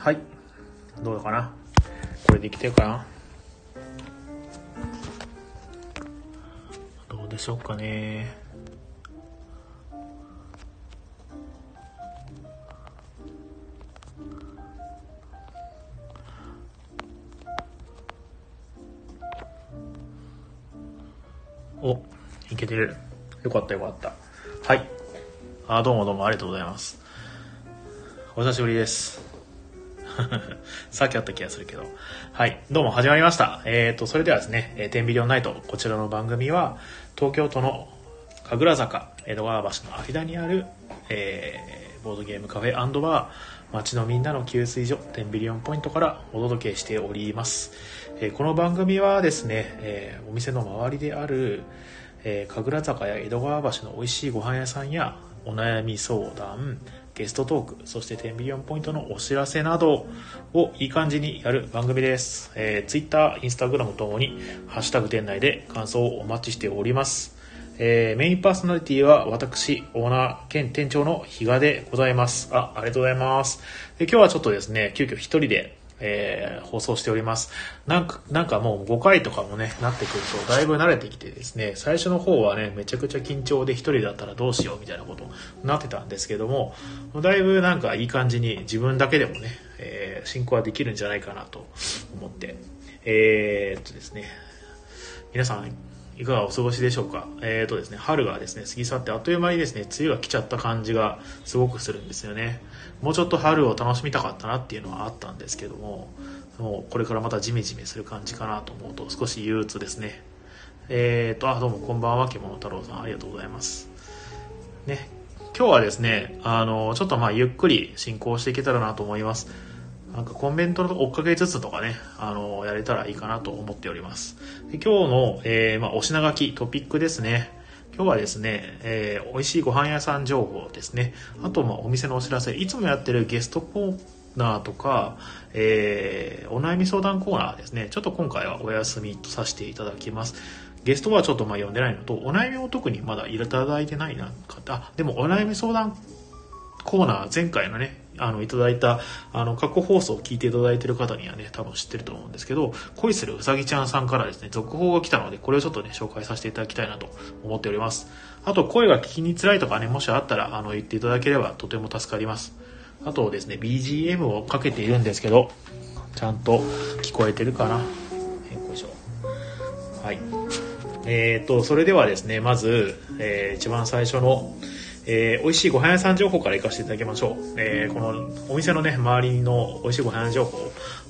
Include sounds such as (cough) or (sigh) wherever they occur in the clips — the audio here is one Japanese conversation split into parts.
はい。どうかな？これできてるかな？どうでしょうかね？お、いけてる。よかったよかった。はい。あ、どうもどうもありがとうございます。お久しぶりです。(laughs) さっきあった気がするけど。はい。どうも始まりました。えっ、と、それではですね、えー、テンビリオンナイト、こちらの番組は、東京都の神楽坂、江戸川橋の間にある、えーボードゲームカフェバー、街のみんなの給水所、テンビリオンポイントからお届けしております。えーこの番組はですね、えーお店の周りである、えー神楽坂や江戸川橋の美味しいご飯屋さんやお悩み相談ゲストトークそして10ビリオンポイントのお知らせなどをいい感じにやる番組です、えー、Twitter、Instagram ともに「ハッシュタグ店内」で感想をお待ちしております、えーメインパーソナリティは私オーナー兼店長の比嘉でございます。あありがとうございます。で今日はちょっとですね急遽一人でえー放送しております。なんか、なんかもう5回とかもね、なってくると、だいぶ慣れてきてですね、最初の方はね、めちゃくちゃ緊張で一人だったらどうしようみたいなことになってたんですけども、だいぶなんかいい感じに自分だけでもね、えー進行はできるんじゃないかなと思って、えーっとですね、皆さん、いかがお過ごしでしょうか？えーとですね、春がですね、過ぎ去ってあっという間にですね、梅雨が来ちゃった感じがすごくするんですよね。もうちょっと春を楽しみたかったなっていうのはあったんですけども、もうこれからまたジメジメする感じかなと思うと少し憂鬱ですね。えーと、あ、どうもこんばんは、獣太郎さん、ありがとうございます。ね、今日はですね、あの、ちょっとまあゆっくり進行していけたらなと思います。なんかコンベントの追っかけつつとかね、あの、やれたらいいかなと思っております。で今日の、えーまあ、お品書き、トピックですね。今日はですね、えー美味しいご飯屋さん情報ですね。あと、まあ、お店のお知らせ、いつもやってるゲストコーナーとか、えーお悩み相談コーナーですね。ちょっと今回はお休みとさせていただきます。ゲストはちょっとまあ読んでないのと、お悩みを特にまだいただいてないなかあ、でもお悩み相談コーナー、前回のね、あの、いただいた、あの、過去放送を聞いていただいている方にはね、多分知ってると思うんですけど、恋するうさぎちゃんさんからですね、続報が来たので、これをちょっとね、紹介させていただきたいなと思っております。あと、声が聞きに辛いとかね、もしあったら、あの、言っていただければとても助かります。あとですね、BGM をかけているんですけど、ちゃんと聞こえてるかなよいしょ。はい。えー、と、それではですね、まず、えー一番最初の、えー美味しいご飯屋さん情報から行かせていただきましょう。えーこのお店のね、周りの美味しいご飯屋情報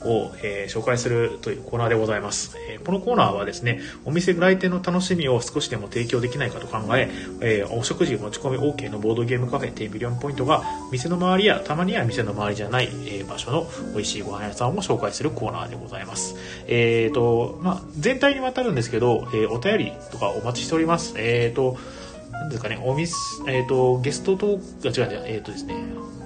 を、えー紹介するというコーナーでございます。えーこのコーナーはですね、お店来店の楽しみを少しでも提供できないかと考え、えーお食事持ち込み OK のボードゲームカフェ10ビリオンポイントが、店の周りや、たまには店の周りじゃない、えー場所の美味しいご飯屋さんを紹介するコーナーでございます。えーと、まあ、全体にわたるんですけど、えーお便りとかお待ちしております。えーと、なんですかね、お店、えっ、と、ゲストトーク、あ、違う違う、えっ、とですね、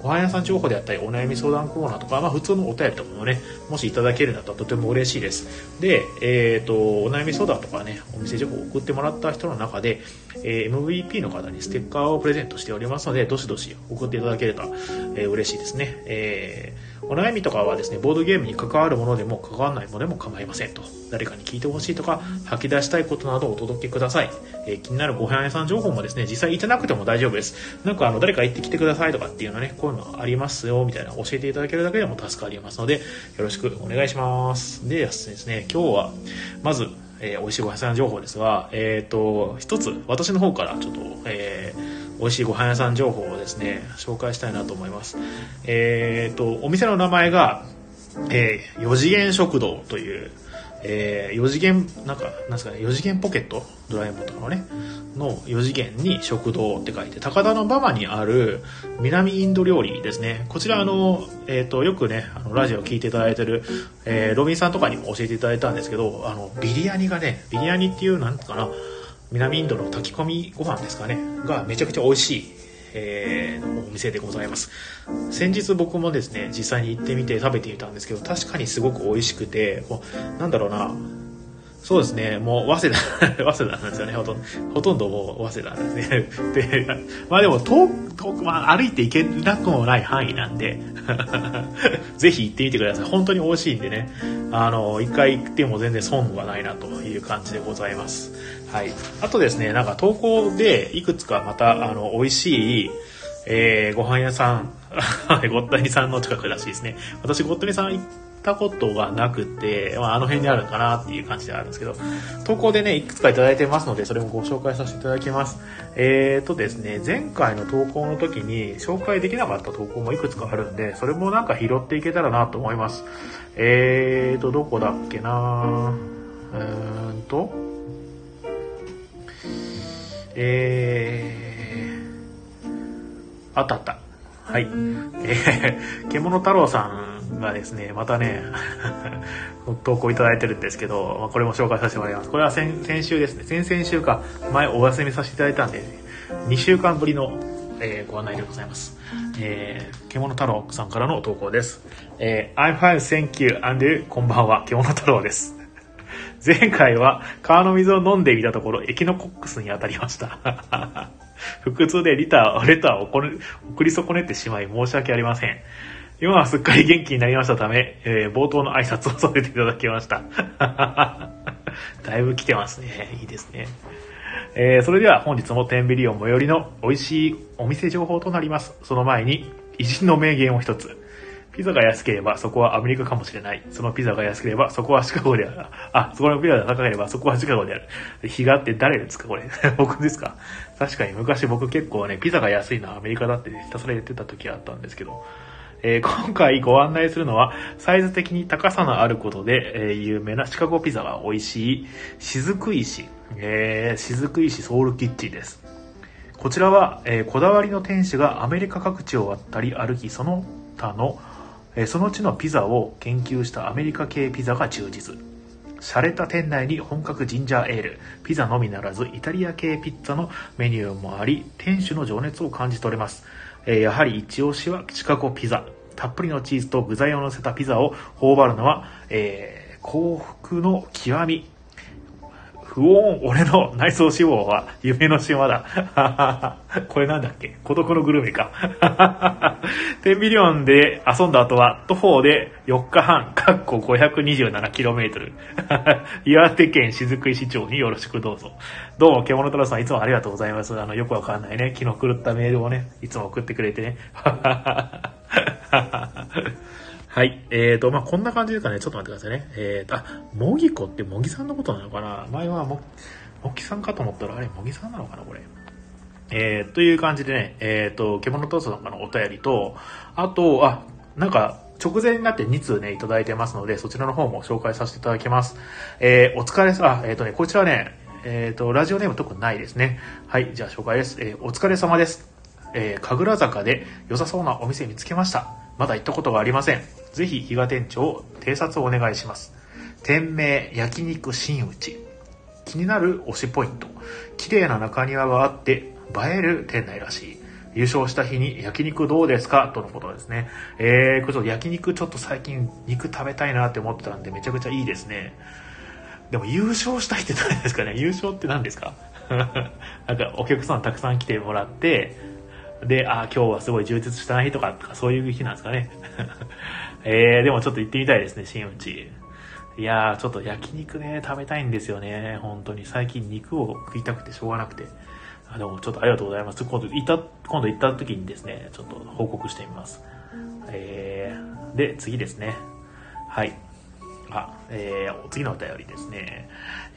ご飯屋さん情報であったり、お悩み相談コーナーとか、まあ普通のお便りとかもね、もしいただけるんだったらとても嬉しいです。で、えっ、と、お悩み相談とかね、お店情報を送ってもらった人の中で、えー MVP の方にステッカーをプレゼントしておりますので、どしどし送っていただけると、えー嬉しいですね。えーお悩みとかはですね、ボードゲームに関わるものでも関わらないものでも構いませんと。誰かに聞いてほしいとか、吐き出したいことなどをお届けください。えー気になるご飯屋さん情報もですね、実際行ってなくても大丈夫です。なんかあの、誰か行ってきてくださいとかっていうのね、こういうのありますよ、みたいな教えていただけるだけでも助かりますので、よろしくお願いします。でですね、今日は、まず、えー美味しいご飯屋さん情報ですが、えっ、と、一つ、私の方からちょっと、えー美味しいご飯屋さん情報をですね、紹介したいなと思います。えっ、と、お店の名前が、えー、4次元食堂という、えー、4次元、なんか、なんすかね、4次元ポケット？ドラえもんとかのね、の4次元に食堂って書いて、高田馬場にある南インド料理ですね。こちら、あの、えっ、と、よくね、あの、ラジオ聞いていただいてる、えー、ロビンさんとかにも教えていただいたんですけど、あの、ビリヤニがね、ビリヤニっていう、なんかな、南インドの炊き込みご飯ですかね、がめちゃくちゃ美味しい。えーお店でございます先日僕もですね実際に行ってみて食べてみたんですけど確かにすごく美味しくてこうなんだろうなそうですね、もう早稲田、(laughs) 早稲田なんですよね、ほとんど、ほとんどもう早稲田ですね。(laughs) で、まあでも遠遠く、まあ歩いて行けなくもない範囲なんで、(laughs) ぜひ行ってみてください。本当に美味しいんでね、あの、一回行っても全然損はないなという感じでございます。はい。あとですね、なんか投稿でいくつかまた、あの、美味しい、えー、ご飯屋さん、(laughs) ごったにさんの近くらしいですね。私、ごったにさん行ったことがなくて、まあ、あの辺にあるかなっていう感じではあるんですけど、投稿でね、いくつかいただいてますので、それもご紹介させていただきます。えーとですね、前回の投稿の時に紹介できなかった投稿もいくつかあるんで、それもなんか拾っていけたらなと思います。えーと、どこだっけなうーんと、えー、あったあった。はい。えー、獣太郎さんがですね、またね、投稿いただいてるんですけど、まあ、これも紹介させてもらいます。これは先先週ですね、先々週か、前お休みさせていただいたんで、2週間ぶりの、えー、ご案内でございます。えー、獣太郎さんからの投稿です。えー、I'm fine, thank you, and こんばんは、獣太郎です。前回は川の水を飲んでいたところ、エキノコックスに当たりました。(laughs) 腹痛でリター、レターを送り損ねてしまい申し訳ありません。今はすっかり元気になりましたため、えー、冒頭の挨拶をさせていただきました。(laughs) だいぶ来てますね。いいですね。えー、それでは本日もテンビリオン最寄りの美味しいお店情報となります。その前に、偉人の名言を一つ。ピザが安ければそこはアメリカかもしれない。そのピザが安ければそこはシカゴである。あ、そこのピザが高ければそこはシカゴである。日がって誰ですかこれ。(laughs) 僕ですか確かに昔僕結構ね、ピザが安いのはアメリカだってひたすら言ってた時あったんですけど、えー、今回ご案内するのは、サイズ的に高さのあることで、えー、有名なシカゴピザが美味しい、雫石、えー、雫石ソウルキッチンです。こちらは、えー、こだわりの店主がアメリカ各地を渡り歩き、その他のその地のピザを研究したアメリカ系ピザが充実。洒落た店内に本格ジンジャーエール、ピザのみならずイタリア系ピッツァのメニューもあり、店主の情熱を感じ取れます。やはり一押しはシカゴピザ。たっぷりのチーズと具材をのせたピザを頬張るのは、えー、幸福の極み。不穏、俺の内臓脂肪は夢の島だ。(laughs) これなんだっけ？孤独のグルメか。(laughs) 10ビリオンで遊んだ後は徒歩で4日半、かっこ 527km。(laughs) 岩手県雫石町によろしくどうぞ。どうも、獣太郎さんいつもありがとうございます。あの、よくわかんないね、気の狂ったメールをね、いつも送ってくれてね。はい。えーと、まあ、こんな感じですかね。ちょっと待ってくださいね。えーと、あ、もぎこってもぎさんのことなのかな前はも、もぎさんかと思ったら、あれ、もぎさんなのかなこれ。えー、という感じでね、えーと、獣トーストのお便りと、あと、あ、なんか、直前になって2通ね、いただいてますので、そちらの方も紹介させていただきます。えー、お疲れさ、えっ、ー、とね、こちらね、えっ、ー、と、ラジオネーム特にないですね。はい、じゃあ紹介です。えー、お疲れ様です。えー、神楽坂で良さそうなお店見つけました。まだ行ったことがありません。ぜひ、比嘉店長、偵察をお願いします。店名、焼肉新内。気になる推しポイント。綺麗な中庭があって、映える店内らしい。優勝した日に焼肉どうですか？とのことですね。えー、これ焼肉ちょっと最近肉食べたいなって思ってたんでめちゃくちゃいいですね。でも優勝した日って何ですかね？優勝って何ですか？(laughs) なんかお客さんたくさん来てもらって、で、あ、今日はすごい充実した日とか、そういう日なんですかね。(laughs) えー、でもちょっと行ってみたいですね、新内。いやー、ちょっと焼肉ね、食べたいんですよね。本当に。最近肉を食いたくてしょうがなくて。あでもちょっとありがとうございます。今度行った、今度行った時にですね、ちょっと報告してみます。えー、で、次ですね。はい。あ、えー、次のお便りですね。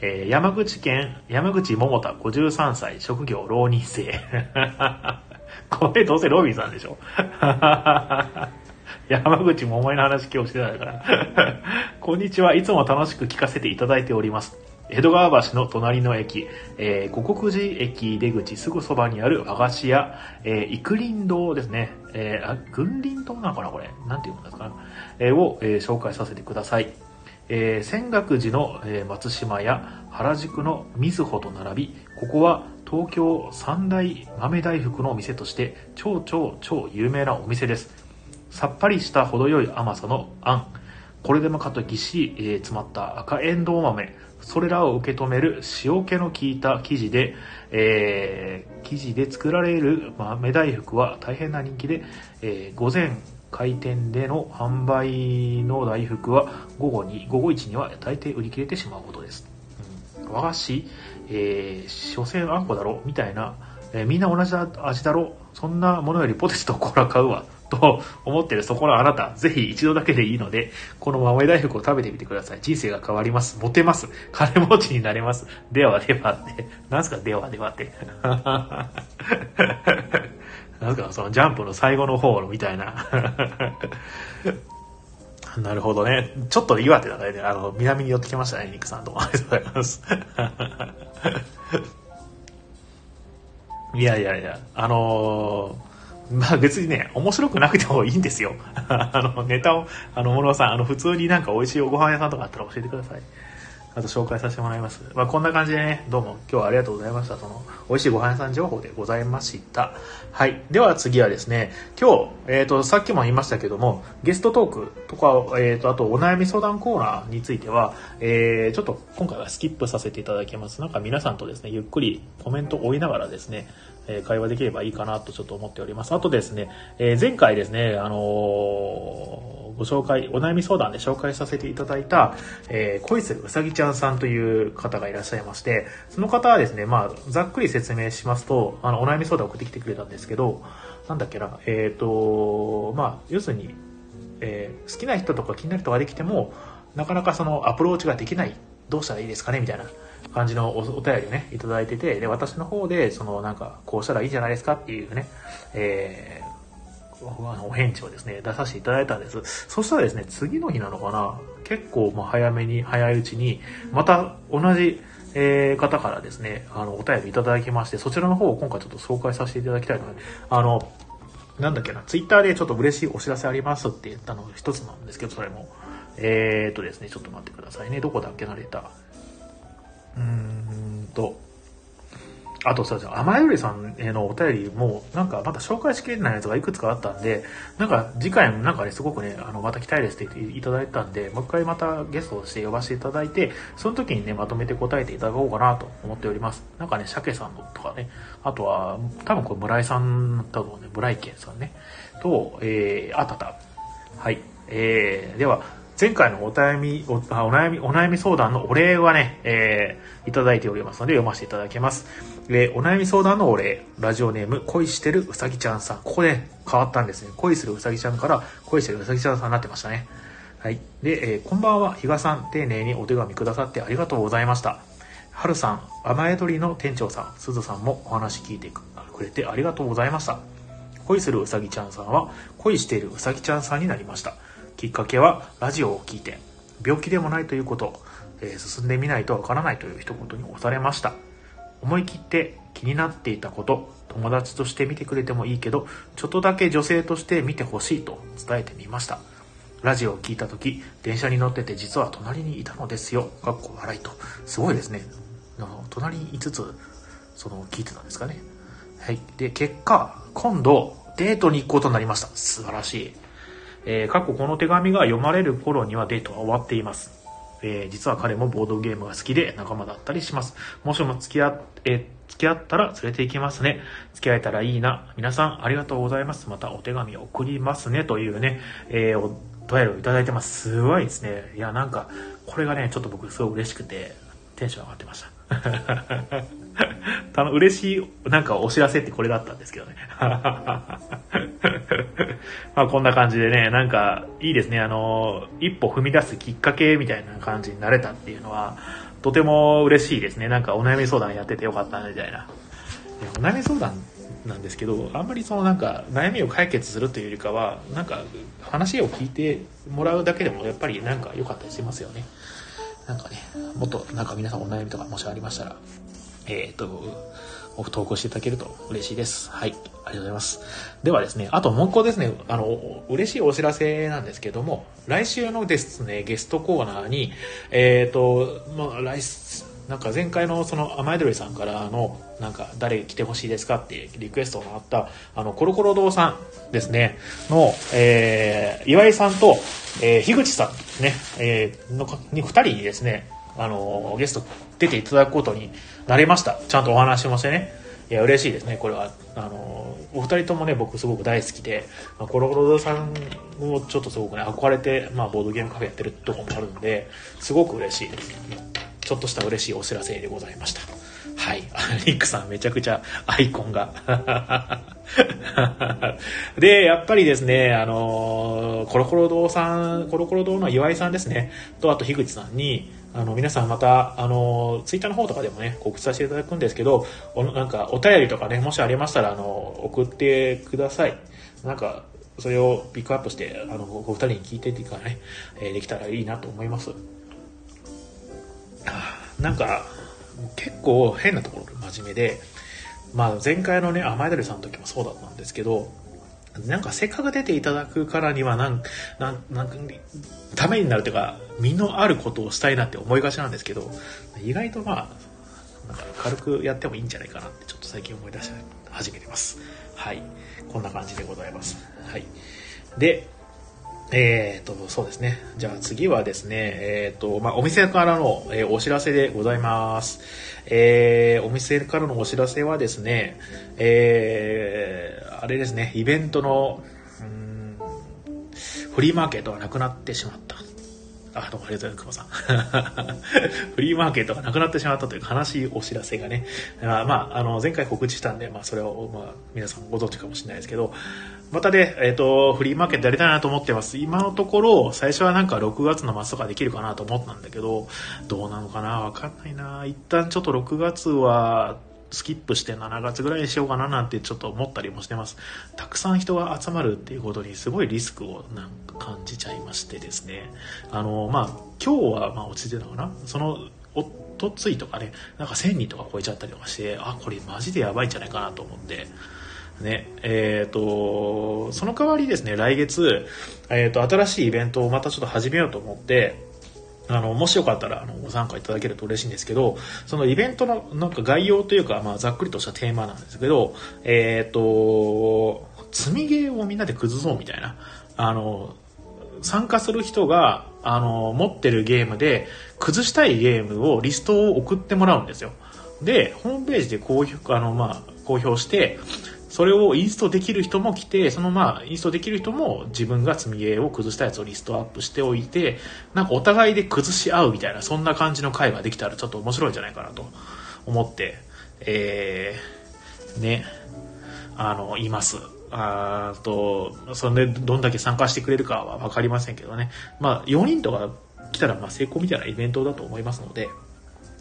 えー、山口県、山口桃田53歳、職業浪人生。(laughs) これどうせロビンさんでしょ？(laughs) 山口桃江の話今日してたから。(laughs) こんにちは。いつも楽しく聞かせていただいております。江戸川橋の隣の駅、えー、五国寺駅出口すぐそばにある和菓子屋、えー、育林堂ですね。えー、あ、軍林堂なのかなこれ？なんていうのですか、えー、を、えー、紹介させてください。えー、仙岳寺の、え、松島や原宿の瑞穂と並び、ここは東京三大豆大福のお店として超超超有名なお店です。さっぱりした程よい甘さのあん。これでもかとぎっしり、詰まった赤えんどう豆、それらを受け止める塩気の効いた生地で、えー、生地で作られる豆大福は大変な人気で、えー、午前開店での販売の大福は午後に、午後1には大抵売り切れてしまうほどです。和菓子、えー、所詮あんこだろ？みたいな、えー、みんな同じ味だろ？そんなものよりポテチとコーラ買うわ。(laughs) と思ってるそこのあなた、ぜひ一度だけでいいので、この豆大福を食べてみてください。人生が変わります。モテます。金持ちになれます。ではではって。なんすか？ではではって。(laughs) なんかそのジャンプの最後の方のみたいな。(laughs) (laughs) なるほどね。ちょっと岩手だね。あの、南に寄ってきましたね、ニクさんとも。(laughs) ありがとうございます。(laughs) いやいやいや、あのー、まあ別にね、面白くなくてもいいんですよ。あの、ネタを、あの、諸さん、あの、普通になんか美味しいおご飯屋さんとかあったら教えてください。あと紹介させてもらいます。まあ、こんな感じでね、どうも今日はありがとうございました。その、美味しいご飯屋さん情報でございました。はい。では次はですね、今日、えっ、ー、と、さっきも言いましたけども、ゲストトークとか、えっ、ー、と、あとお悩み相談コーナーについては、えー、ちょっと今回はスキップさせていただきます。なんか皆さんとですね、ゆっくりコメントを追いながらですね、え会話できればいいかなとちょっと思っております。あとですね、え前回ですね、あのご紹介、お悩み相談で紹介させていただいた、えー、恋するうさぎちゃんさんという方がいらっしゃいまして、その方はですね、まあ、ざっくり説明しますと、あの、お悩み相談を送ってきてくれたんですけど、なんだっけな、えっ、ー、と、まあ、要するに、えー、好きな人とか気になる人ができても、なかなかそのアプローチができない、どうしたらいいですかねみたいな感じのおお便りをね、いただいてて、で、私の方で、そのなんか、こうしたらいいんじゃないですかっていうね、えお返事をですね、出させていただいたんです。そしたらですね、次の日なのかな結構ま早めに、早いうちに、また同じ、えー、方からですね、あの、お便りいただきまして、そちらの方を今回ちょっと紹介させていただきたいので、あの、なんだっけな、ツイッターでちょっと嬉しいお知らせありますって言ったの一つなんですけど、それも。えーとですね、ちょっと待ってくださいね。どこだっけな、レター。うーんと、あとさ、甘えよりさんへのお便りも、なんかまた紹介しきれないやつがいくつかあったんで、なんか次回もなんかね、すごくね、あの、また来たいですって言っていただいたんで、もう一回またゲストとして呼ばせていただいて、その時にね、まとめて答えていただこうかなと思っております。なんかね、鮭さんのとかね、あとは、多分これ村井さんだと思うね、村井健さんね、と、えー、あたた。はい。えー、では、前回のお悩み、おお悩み、お悩み相談のお礼はね、えー、いただいておりますので読ませていただきます。えー、お悩み相談のお礼、ラジオネーム、恋してるうさぎちゃんさん。ここで変わったんですね。恋するうさぎちゃんから恋してるうさぎちゃんさんになってましたね。はい。で、えー、こんばんは、比嘉さん、丁寧にお手紙くださってありがとうございました。はるさん、甘え鳥の店長さん、すずさんもお話聞いてくれてありがとうございました。恋するうさぎちゃんさんは、恋しているうさぎちゃんさんになりました。きっかけはラジオを聞いて病気でもないということ、えー、進んでみないとわからないという一言に押されました。思い切って気になっていたこと友達として見てくれてもいいけどちょっとだけ女性として見てほしいと伝えてみました。ラジオを聞いた時電車に乗ってて実は隣にいたのですよ。かっこ笑いと。すごいですね。隣にいつつその聞いてたんですかね。はい。で結果今度デートに行くことになりました。素晴らしい。えー、過去この手紙が読まれる頃にはデートは終わっています。えー、実は彼もボードゲームが好きで仲間だったりします。もしも付き合っ、えー、付き合ったら連れて行きますね。付き合えたらいいな。皆さんありがとうございます。またお手紙送りますね。というね、えー、お便りをいただいてます。すごいですね。いや、なんか、これがね、ちょっと僕すごい嬉しくて、テンション上がってました。(laughs) (laughs) たの嬉しい、なんかお知らせってこれだったんですけどね。(laughs) まあこんな感じでね、なんかいいですね。あの、一歩踏み出すきっかけみたいな感じになれたっていうのは、とても嬉しいですね。なんかお悩み相談やっててよかったみたいな。お悩み相談なんですけど、あんまりそのなんか悩みを解決するというよりかは、なんか話を聞いてもらうだけでもやっぱりなんか良かったりしますよね。なんかね、もっとなんか皆さんお悩みとかもしありましたら、えっ、ー、と、投稿していただけると嬉しいです。はい。ありがとうございます。ではですね、あともう一個ですね、あの、嬉しいお知らせなんですけども、来週のですね、ゲストコーナーに、えっ、ー、と、まあ、来、なんか前回のその甘えどりさんからの、なんか誰来てほしいですかってリクエストがあった、あの、コロコロ堂さんですね、の、えー、岩井さんと、えー、樋口さんね、えー、の、に二人にですね、あの、ゲスト出ていただくことになりました。ちゃんとお話もしてね。いや、嬉しいですね、これは。あの、お二人ともね、僕すごく大好きで、まあ、コロコロさんもちょっとすごくね、憧れて、まあ、ボードゲームカフェやってるところもあるんで、すごく嬉しいです。ちょっとした嬉しいお知らせでございました。はい。(laughs) リックさんめちゃくちゃアイコンが (laughs) で、やっぱりですね、あのコロコロ堂さん、コロコロ堂の岩井さんですね、と、あと樋口さんに、あの、皆さんまた、あの、ツイッターの方とかでもね、告知させていただくんですけど、おなんか、お便りとかね、もしありましたら、あの、送ってください。なんか、それをピックアップして、あの、お二人に聞いてっていうかね、えー、できたらいいなと思います。なんか、結構変なところで真面目で、まあ前回のね、甘えだりさんの時もそうだったんですけど、なんかせっかく出ていただくからにはなん、なん、なんか、ためになるというか、身のあることをしたいなって思いがちなんですけど、意外とまあ、なんか軽くやってもいいんじゃないかなってちょっと最近思い出し始めてます。はい。こんな感じでございます。はい。で、えっ、と、そうですね。じゃあ次はですね、えっ、と、まあ、お店からの、えー、お知らせでございます。えー、お店からのお知らせはですね、えー、あれですね、イベントの、フリーマーケットがなくなってしまった。あ、どうもありがとうございます、久保さん。(laughs) フリーマーケットがなくなってしまったという悲しいお知らせがね、まあ、まあ、あの、前回告知したんで、まあ、それを、まあ、皆さんご存知かもしれないですけど、またね、えっ、ー、と、フリーマーケットやりたいなと思ってます。今のところ、最初はなんか6月の末とかできるかなと思ったんだけど、どうなのかな？わかんないな一旦ちょっと6月は、スキップして7月ぐらいにしようかななんてちょっと思ったりもしてます。たくさん人が集まるっていうことにすごいリスクをなんか感じちゃいましてですね。あの、まあ、今日はまあ落ちてたのかな？その、おとついとかね、なんか1000人とか超えちゃったりとかして、あ、これマジでやばいんじゃないかなと思って、ね、え、ー、と、その代わりですね、来月、え、ー、と、新しいイベントをまたちょっと始めようと思って、あの、もしよかったら、あの、ご参加いただけると嬉しいんですけど、そのイベントの、なんか概要というか、まあ、ざっくりとしたテーマなんですけど、えっ、ー、と、積みゲーをみんなで崩そうみたいな、あの、参加する人が、あの、持ってるゲームで、崩したいゲームを、リストを送ってもらうんですよ。で、ホームページで公表、あの、まあ、公表して、それをインストできる人も来て、そのまあ、インストできる人も自分が積みゲーを崩したやつをリストアップしておいて、なんかお互いで崩し合うみたいな、そんな感じの会ができたらちょっと面白いんじゃないかなと思って、えー、ね、あの、います。あと、それでどんだけ参加してくれるかはわかりませんけどね。まあ、4人とか来たらまあ成功みたいなイベントだと思いますので、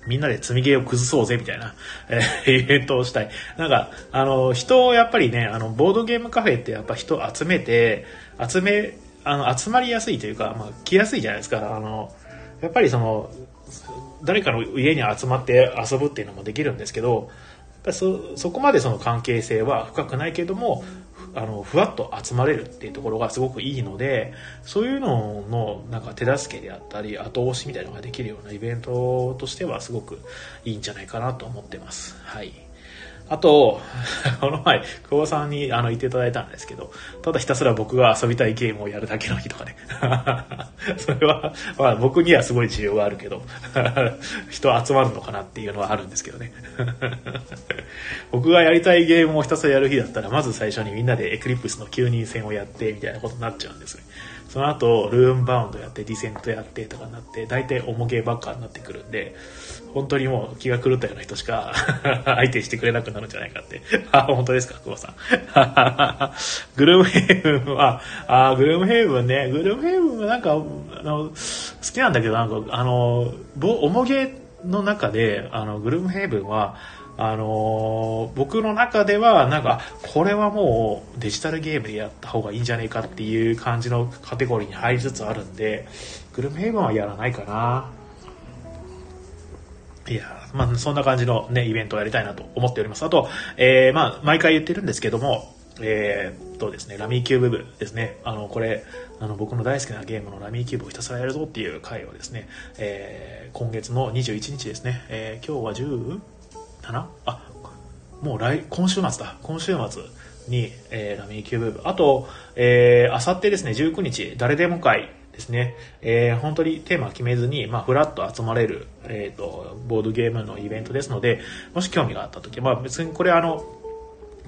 みんなで積みゲーを崩そうぜみたいな、えー、イベントをしたい。なんか、あの、人をやっぱりね、あの、ボードゲームカフェってやっぱ人集めて、集め、あの、集まりやすいというか、まあ、来やすいじゃないですか。あの、やっぱりその、誰かの家に集まって遊ぶっていうのもできるんですけど、そそこまでその関係性は深くないけどもあのふわっと集まれるっていうところがすごくいいのでそういうののなんか手助けであったり後押しみたいなのができるようなイベントとしてはすごくいいんじゃないかなと思ってます。はいあと、(laughs) この前、久保さんにあの言っていただいたんですけど、ただひたすら僕が遊びたいゲームをやるだけの日とかね。(laughs) それは、まあ僕にはすごい需要があるけど、(laughs) 人集まるのかなっていうのはあるんですけどね。僕がやりたいゲームをひたすらやる日だったら、まず最初にみんなでエクリプスの9人戦をやって、みたいなことになっちゃうんですね。その後、ルーンバウンドやって、ディセントやってとかになって、大体重ゲーばっかになってくるんで、本当にもう気が狂ったような人しか (laughs) 相手してくれなくなるんじゃないかって。あ、本当ですか、久保さん。(laughs) グルームヘイブンは、あ、グルームヘイブンね、グルームヘイブンはなんか、あの、好きなんだけど、なんか、あの、重げの中で、あの、グルームヘイブンは、あのー、僕の中ではなんかこれはもうデジタルゲームでやった方がいいんじゃないかっていう感じのカテゴリーに入りつつあるんでグルメヘイブンはやらないかないや、まあ、そんな感じのね、イベントをやりたいなと思っております。あと、えー、まあ、毎回言ってるんですけども、えー、とですね、ラミーキューブ部ですね。あの、これ、あの、僕の大好きなゲームのラミーキューブをひたすらやるぞっていう回をですね、えー、今月の21日ですね、えー、今日は 17? あ、もう来、今週末だ。今週末に、えー、ラミーキューブ部。あと、えー、あさってですね、19日、誰でも会ですね。えー、本当にテーマ決めずに、まあ、ふらっと集まれる、えっ、ー、と、ボードゲームのイベントですので、もし興味があった時、まあ、別にこれあの、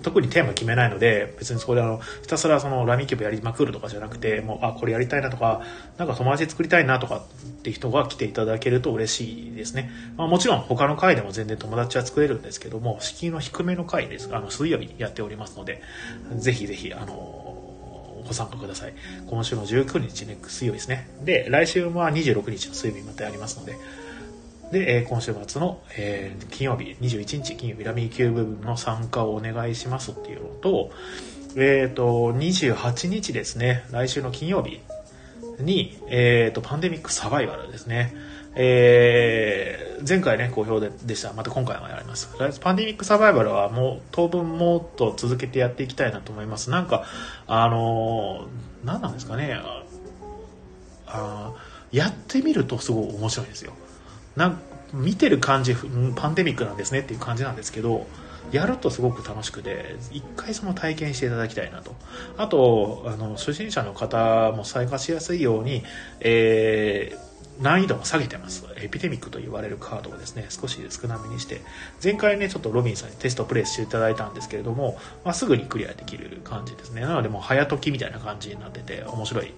特にテーマ決めないので、別にそこであの、ひたすらそのラミキューブやりまくるとかじゃなくて、もう、あ、これやりたいなとか、なんか友達作りたいなとかって人が来ていただけると嬉しいですね。まあもちろん他の回でも全然友達は作れるんですけども、敷居の低めの回です。あの、水曜日やっておりますので、ぜひぜひ、あの、ご参加ください。今週の19日ね、水曜日ですね。で、来週は26日の水曜日またやりますので、で、え、今週末の、えー、金曜日、21日金曜日、ラミーキューブの参加をお願いしますっていうのと、えっ、ー、と、28日ですね、来週の金曜日に、えっ、ー、と、パンデミックサバイバルですね。えー、前回ね、好評ででした。また今回もやります。パンデミックサバイバルはもう当分もっと続けてやっていきたいなと思います。なんか、あのー、何なんですかね。あやってみるとすごい面白いんですよ。なん見てる感じ、パンデミックなんですねっていう感じなんですけど、やるとすごく楽しくて、一回その体験していただきたいなと。あと、あの、初心者の方も参加しやすいように、えー、難易度も下げてます。エピデミックと言われるカードをですね、少し少なめにして、前回ね、ちょっとロビンさんにテストプレイしていただいたんですけれども、まあ、すぐにクリアできる感じですね。なのでもう早時みたいな感じになってて面白い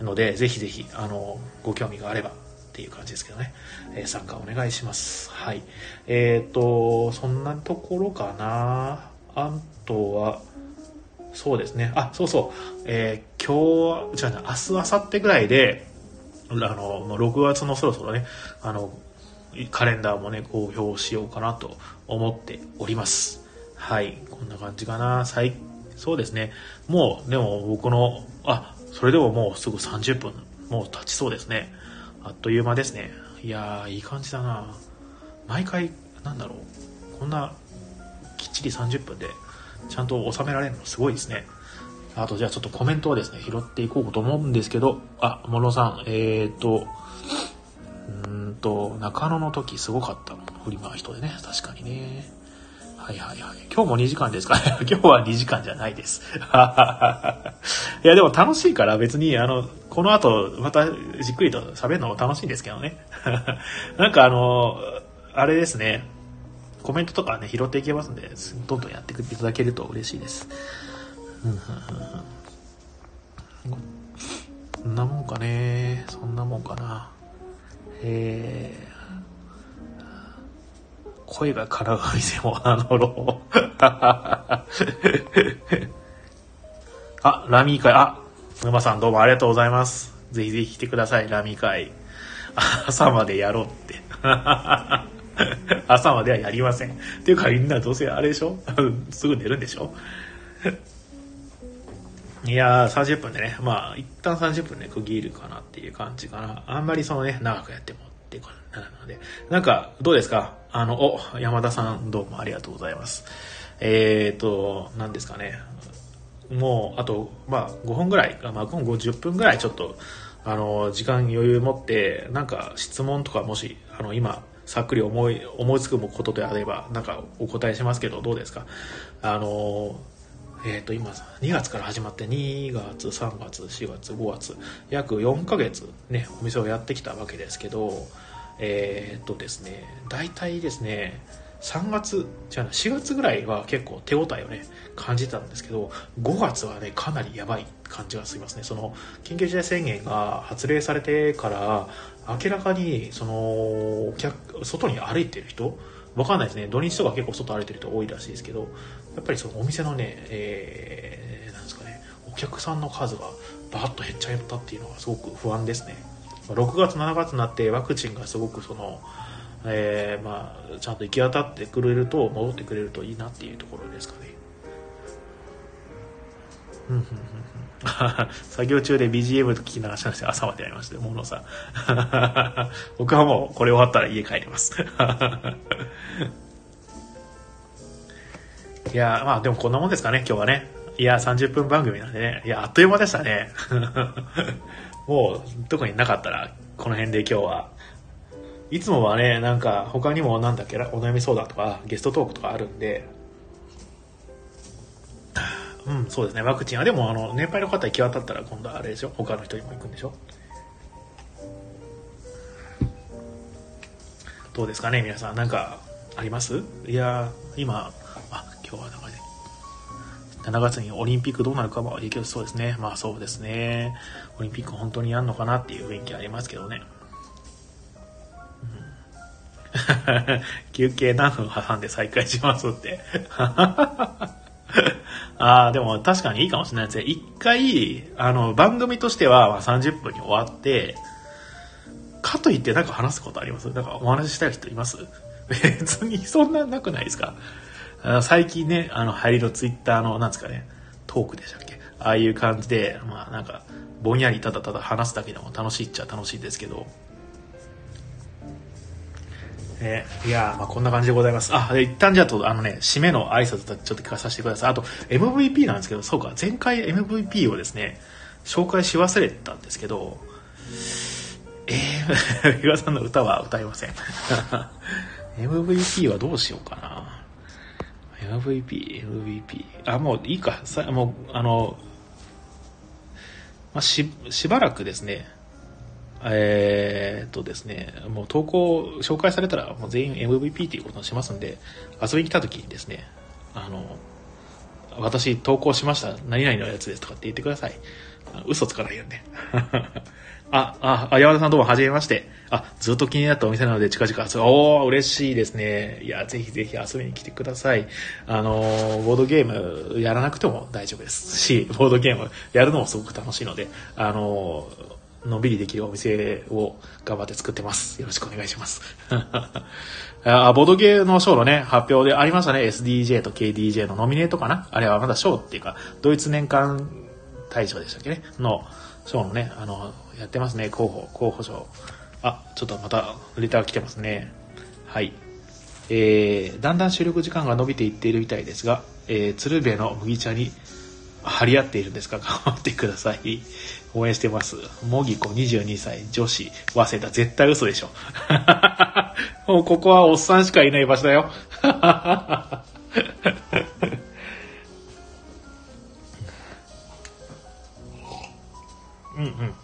ので、ぜひぜひ、あの、ご興味があればっていう感じですけどね、えー、参加お願いします。はい。えっ、ー、と、そんなところかな。あとは、そうですね。あ、そうそう。えー、今日は、じゃあ、明日、明後日ぐらいで、あの、6月のそろそろね、あの、カレンダーもね、公表しようかなと思っております。はい。こんな感じかな。最、そうですね。もう、でも僕の、あ、それでももうすぐ30分、もう経ちそうですね。あっという間ですね。いやー、いい感じだな毎回、なんだろう。こんな、きっちり30分で、ちゃんと収められるのすごいですね。あと、じゃあちょっとコメントをですね、拾っていこうと思うんですけど、あ、モノさん、えーと、うんと、中野の時すごかった。フリマ人でね、確かにね。はいはいはい。今日も2時間ですかね (laughs) 今日は2時間じゃないです。(laughs) いや、でも楽しいから別に、あの、この後、またじっくりと喋るのも楽しいんですけどね。(laughs) なんかあの、あれですね。コメントとかね、拾っていけますんで、どんどんやっていただけると嬉しいです。そんなもんかね。そんなもんかな。えー、声がからがみでも名乗ろう。(laughs) あ、ラミー会、あ、沼さんどうもありがとうございます。ぜひぜひ来てください、ラミー会。朝までやろうって。(laughs) 朝まではやりません。っていうかみんなどうせあれでしょ？(laughs) すぐ寝るんでしょ？いやー、30分でね、まあ、一旦30分で区切るかなっていう感じかな。あんまりそのね、長くやってもっていう感じなので。なんか、どうですか？あの、お、山田さんどうもありがとうございます。えっ、ー、と、何ですかね。もう、あと、まあ、5分ぐらい、まあ、今後10分ぐらいちょっと、あの、時間余裕持って、なんか質問とかもし、あの、今、さっくり思い、思いつくことであれば、なんかお答えしますけど、どうですか？あの、えっ、ー、と、今、2月から始まって、2月、3月、4月、5月、約4ヶ月ね、お店をやってきたわけですけど、えー、とですね、大体ですね、3月、じゃあ4月ぐらいは結構手応えをね、感じたんですけど、5月はね、かなりやばい感じがしますね。その、緊急事態宣言が発令されてから、明らかに、その、外に歩いてる人、わかんないですね。土日とか結構外歩いてる人多いらしいですけど、やっぱりそのお店のね、えー、なんですかね、お客さんの数がバーッと減っちゃったっていうのがすごく不安ですね。6月7月になってワクチンがすごくその、えー、まあちゃんと行き渡ってくれると戻ってくれるといいなっていうところですかね (laughs) 作業中で BGM と聞き流しまして朝までやりましたものさん。(laughs) 僕はもうこれ終わったら家帰ります。(laughs) いやまあでもこんなもんですかね今日はね。いや30分番組なんでね。いやあっという間でしたね。もう特になかったらこの辺で今日は。いつもはねなんか他にもなんだっけお悩み相談とかゲストトークとかあるんでうん、そうですね、ワクチンは。でも、あの、年配の方行き渡ったら、今度はあれでしょ？他の人にも行くんでしょ？どうですかね、皆さん。なんか、あります？いや今、あ、今日はなんかね、7月にオリンピックどうなるかも影響しそうですね。まあそうですね。オリンピック本当にやんのかなっていう雰囲気ありますけどね。うん、(laughs) 休憩何分挟んで再開しますって。(laughs) ああ、でも確かにいいかもしれないですね。一回、あの、番組としては30分に終わって、かといってなんか話すことあります？なんかお話ししたい人います？(laughs) 別にそんななくないですか？最近ね、あの、入りのツイッターの、なんですかね、トークでしたっけ？ああいう感じで、まあなんか、ぼんやりただただ話すだけでも楽しいっちゃ楽しいんですけど、え、いやまあこんな感じでございます。あ、一旦じゃあと、あのね、締めの挨拶ちょっと聞かさせてください。あと、MVP なんですけど、そうか、前回 MVP をですね、紹介し忘れたんですけど、えー、(laughs) 比さんの歌は歌いません。(laughs) MVP はどうしようかな。MVP、MVP。あ、もういいか。さもう、あの、まあ、し、しばらくですね、えー、っとですね、もう投稿紹介されたらもう全員 MVP っていうことにしますんで、遊びに来た時にですね、あの、私投稿しました、何々のやつですとかって言ってください。嘘つかないよね。(laughs) あ、あ、あ、山田さんどうも、はじめまして。あ、ずっと気になったお店なので、近々、おー、嬉しいですね。いや、ぜひぜひ遊びに来てください。あの、ボードゲームやらなくても大丈夫ですし、ボードゲームやるのもすごく楽しいので、あの、のんびりできるお店を頑張って作ってます。よろしくお願いします。(laughs) あボードゲーの賞のね、発表でありましたね。SDJ と KDJ のノミネートかなあれはまだ賞っていうか、ドイツ年間大賞でしたっけねの賞のね、あの、やってますね、候補、候補賞。あ、ちょっとまた、レター来てますね。はい。えー、だんだん収録時間が伸びていっているみたいですが、えー、鶴瓶の麦茶に張り合っているんですか？頑張ってください。応援してます。もぎこ22歳、女子、早稲田、絶対嘘でしょ。(laughs) もうここはおっさんしかいない場所だよ。(laughs) うんうん。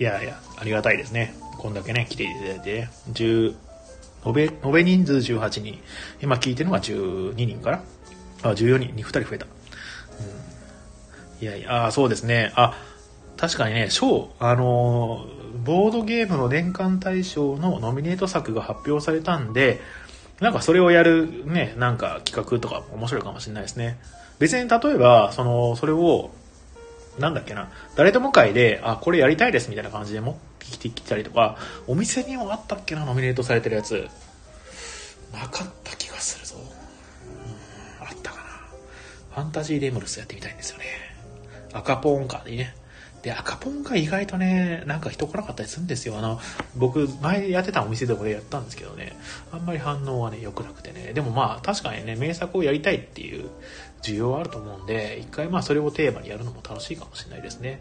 いやいや、ありがたいですね。こんだけね、来ていただいて、10、延べ、延べ人数18人。今聞いてるのが12人かな？あ、14人2人増えた。いやいや、あそうですね。あ、確かにね、賞、あのー、ボードゲームの年間大賞のノミネート作が発表されたんで、なんかそれをやるね、なんか企画とか面白いかもしれないですね。別に例えば、その、それを、なんだっけな、誰とも会で、あ、これやりたいですみたいな感じで持ってきてきたりとか、お店にもあったっけな、ノミネートされてるやつ。なかった気がするぞ。うん、あったかな。ファンタジーレムルスやってみたいんですよね。赤ポンカーでね。で、赤ポンが意外とね、なんか人来なかったりするんですよ。あの、僕、前やってたお店でこれやったんですけどね、あんまり反応はね、良くなくてね。でもまあ、確かにね、名作をやりたいっていう需要はあると思うんで、一回まあ、それをテーマにやるのも楽しいかもしれないですね。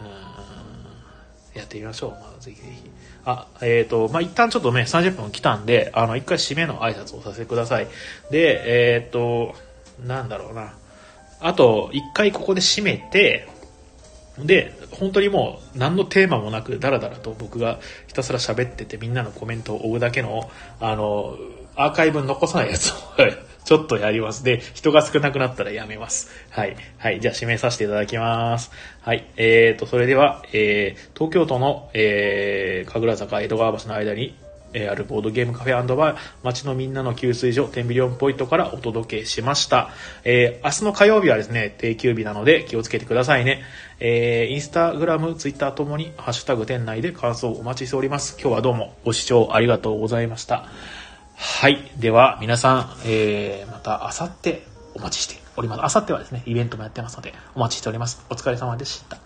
うん、やってみましょう。まあ、ぜひぜひ。あ、えっ、ー、と、まあ、一旦ちょっとね、30分来たんで、あの、一回締めの挨拶をさせてください。で、えっ、ー、と、なんだろうな。あと、一回ここで締めて、で、本当にもう何のテーマもなく、だらだらと僕がひたすら喋っててみんなのコメントを追うだけの、あの、アーカイブ残さないやつを (laughs) ちょっとやります。で、人が少なくなったらやめます。はい。はい。じゃあ、締めさせていただきます。はい。えーと、それでは、えー、東京都の、えー、神楽坂江戸川橋の間に、えー、あるボードゲームカフェバー、街のみんなの給水所、テンビリオンポイントからお届けしました。えー、明日の火曜日はですね、定休日なので気をつけてくださいね。えー、インスタグラム、ツイッターともに、ハッシュタグ店内で感想をお待ちしております。今日はどうもご視聴ありがとうございました。はい。では、皆さん、えー、また明後日お待ちしております。明後日はですね、イベントもやってますので、お待ちしております。お疲れ様でした。